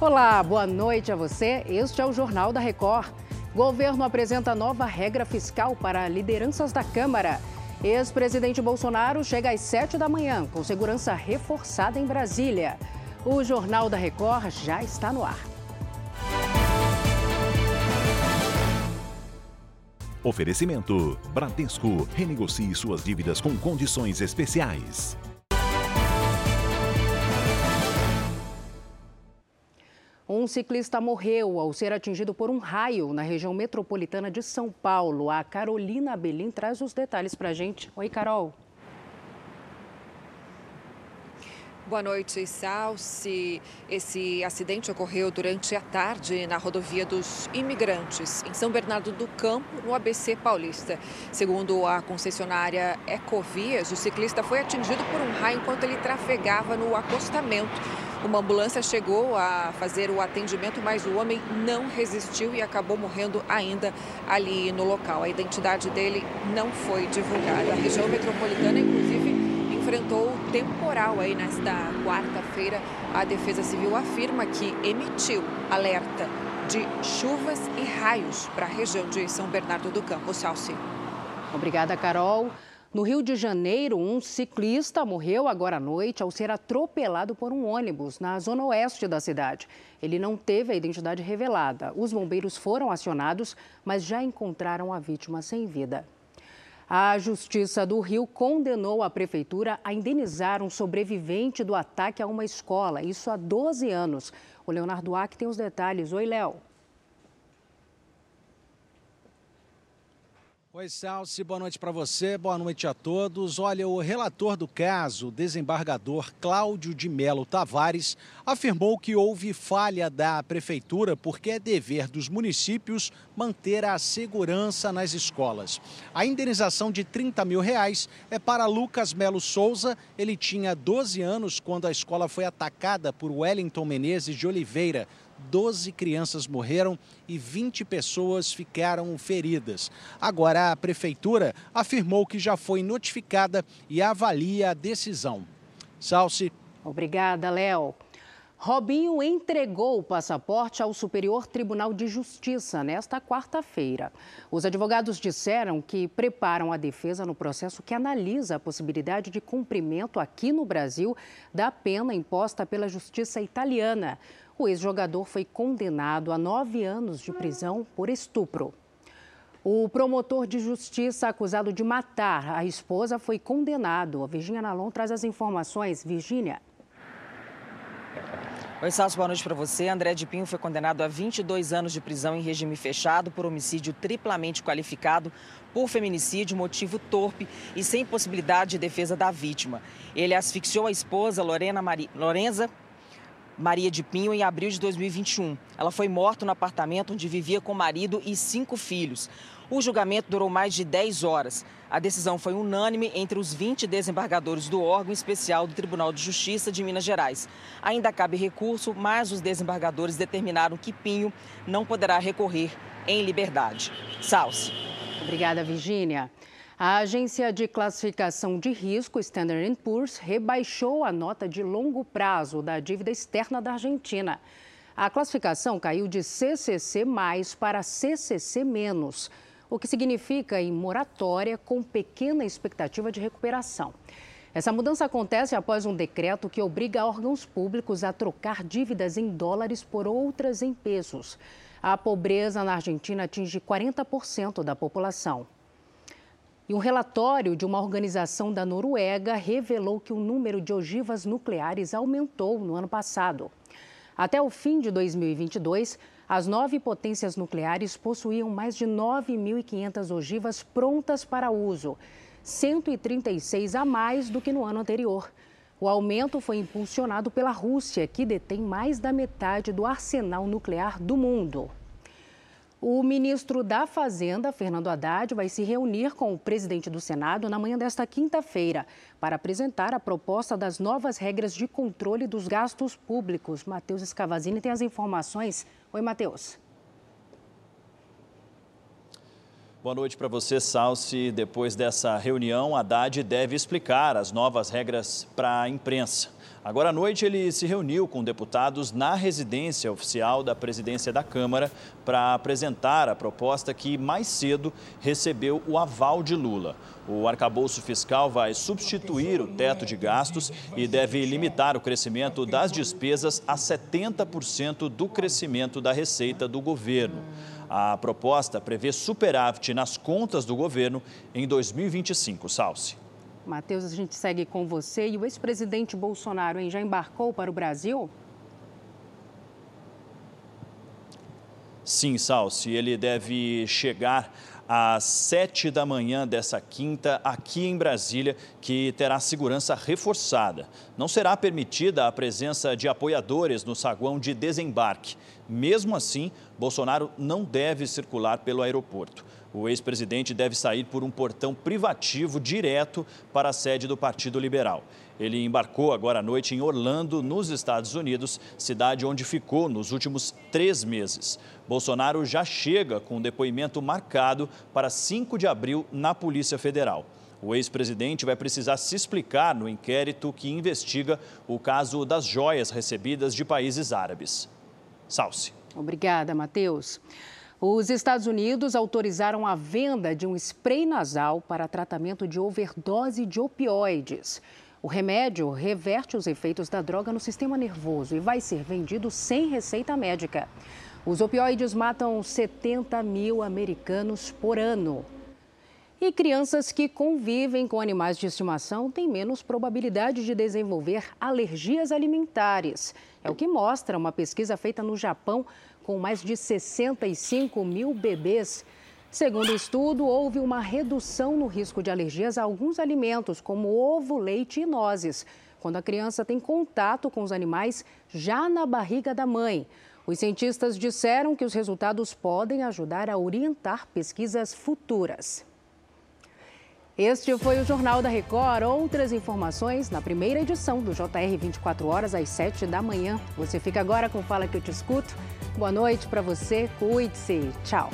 Olá, boa noite a você. Este é o Jornal da Record. Governo apresenta nova regra fiscal para lideranças da Câmara. Ex-presidente Bolsonaro chega às 7 da manhã, com segurança reforçada em Brasília. O Jornal da Record já está no ar. Oferecimento: Bradesco. Renegocie suas dívidas com condições especiais. Ciclista morreu ao ser atingido por um raio na região metropolitana de São Paulo. A Carolina Belim traz os detalhes para a gente. Oi, Carol. Boa noite, Salsi. Esse acidente ocorreu durante a tarde na rodovia dos imigrantes, em São Bernardo do Campo, no ABC Paulista. Segundo a concessionária Ecovias, o ciclista foi atingido por um raio enquanto ele trafegava no acostamento. Uma ambulância chegou a fazer o atendimento, mas o homem não resistiu e acabou morrendo ainda ali no local. A identidade dele não foi divulgada. A região metropolitana, inclusive, enfrentou temporal aí nesta quarta-feira. A Defesa Civil afirma que emitiu alerta de chuvas e raios para a região de São Bernardo do Campo. Salsi. Obrigada, Carol. No Rio de Janeiro, um ciclista morreu agora à noite ao ser atropelado por um ônibus na zona oeste da cidade. Ele não teve a identidade revelada. Os bombeiros foram acionados, mas já encontraram a vítima sem vida. A Justiça do Rio condenou a prefeitura a indenizar um sobrevivente do ataque a uma escola, isso há 12 anos. O Leonardo Ack tem os detalhes. Oi, Léo. Oi, Salsi, boa noite para você, boa noite a todos. Olha, o relator do caso, o desembargador Cláudio de Melo Tavares, afirmou que houve falha da prefeitura porque é dever dos municípios manter a segurança nas escolas. A indenização de 30 mil reais é para Lucas Melo Souza. Ele tinha 12 anos quando a escola foi atacada por Wellington Menezes de Oliveira, 12 crianças morreram e 20 pessoas ficaram feridas. Agora, a prefeitura afirmou que já foi notificada e avalia a decisão. Salce. Obrigada, Léo. Robinho entregou o passaporte ao Superior Tribunal de Justiça nesta quarta-feira. Os advogados disseram que preparam a defesa no processo que analisa a possibilidade de cumprimento aqui no Brasil da pena imposta pela justiça italiana. O ex-jogador foi condenado a nove anos de prisão por estupro. O promotor de justiça acusado de matar a esposa foi condenado. A Virgínia Nalon traz as informações. Virgínia. Oi, Salso, boa noite para você. André de Pinho foi condenado a 22 anos de prisão em regime fechado por homicídio triplamente qualificado por feminicídio, motivo torpe e sem possibilidade de defesa da vítima. Ele asfixiou a esposa, Lorena Mari... Lorenza Maria de Pinho em abril de 2021. Ela foi morta no apartamento onde vivia com o marido e cinco filhos. O julgamento durou mais de 10 horas. A decisão foi unânime entre os 20 desembargadores do órgão especial do Tribunal de Justiça de Minas Gerais. Ainda cabe recurso, mas os desembargadores determinaram que Pinho não poderá recorrer em liberdade. Salce. Obrigada, Virgínia. A agência de classificação de risco Standard Poor's rebaixou a nota de longo prazo da dívida externa da Argentina. A classificação caiu de CCC+ para CCC-, o que significa em moratória com pequena expectativa de recuperação. Essa mudança acontece após um decreto que obriga órgãos públicos a trocar dívidas em dólares por outras em pesos. A pobreza na Argentina atinge 40% da população. E um relatório de uma organização da Noruega revelou que o número de ogivas nucleares aumentou no ano passado. Até o fim de 2022, as nove potências nucleares possuíam mais de 9.500 ogivas prontas para uso, 136 a mais do que no ano anterior. O aumento foi impulsionado pela Rússia, que detém mais da metade do arsenal nuclear do mundo. O ministro da Fazenda, Fernando Haddad, vai se reunir com o presidente do Senado na manhã desta quinta-feira para apresentar a proposta das novas regras de controle dos gastos públicos. Matheus Escavazini tem as informações. Oi, Matheus. Boa noite para você, Salsi. Depois dessa reunião, Haddad deve explicar as novas regras para a imprensa. Agora à noite, ele se reuniu com deputados na residência oficial da presidência da Câmara para apresentar a proposta que mais cedo recebeu o aval de Lula. O arcabouço fiscal vai substituir o teto de gastos e deve limitar o crescimento das despesas a 70% do crescimento da receita do governo. A proposta prevê superávit nas contas do governo em 2025, Salsi. Matheus, a gente segue com você. E o ex-presidente Bolsonaro hein, já embarcou para o Brasil? Sim, Salsi. Ele deve chegar às sete da manhã dessa quinta, aqui em Brasília, que terá segurança reforçada. Não será permitida a presença de apoiadores no saguão de desembarque. Mesmo assim, Bolsonaro não deve circular pelo aeroporto. O ex-presidente deve sair por um portão privativo direto para a sede do Partido Liberal. Ele embarcou agora à noite em Orlando, nos Estados Unidos, cidade onde ficou nos últimos três meses. Bolsonaro já chega com um depoimento marcado para 5 de abril na Polícia Federal. O ex-presidente vai precisar se explicar no inquérito que investiga o caso das joias recebidas de países árabes. Salce. Obrigada, Matheus. Os Estados Unidos autorizaram a venda de um spray nasal para tratamento de overdose de opioides. O remédio reverte os efeitos da droga no sistema nervoso e vai ser vendido sem receita médica. Os opioides matam 70 mil americanos por ano. E crianças que convivem com animais de estimação têm menos probabilidade de desenvolver alergias alimentares. É o que mostra uma pesquisa feita no Japão com mais de 65 mil bebês. Segundo o estudo, houve uma redução no risco de alergias a alguns alimentos, como ovo, leite e nozes, quando a criança tem contato com os animais já na barriga da mãe. Os cientistas disseram que os resultados podem ajudar a orientar pesquisas futuras. Este foi o Jornal da Record. Outras informações na primeira edição do JR 24 horas às 7 da manhã. Você fica agora com Fala que eu te escuto. Boa noite para você, cuide-se. Tchau.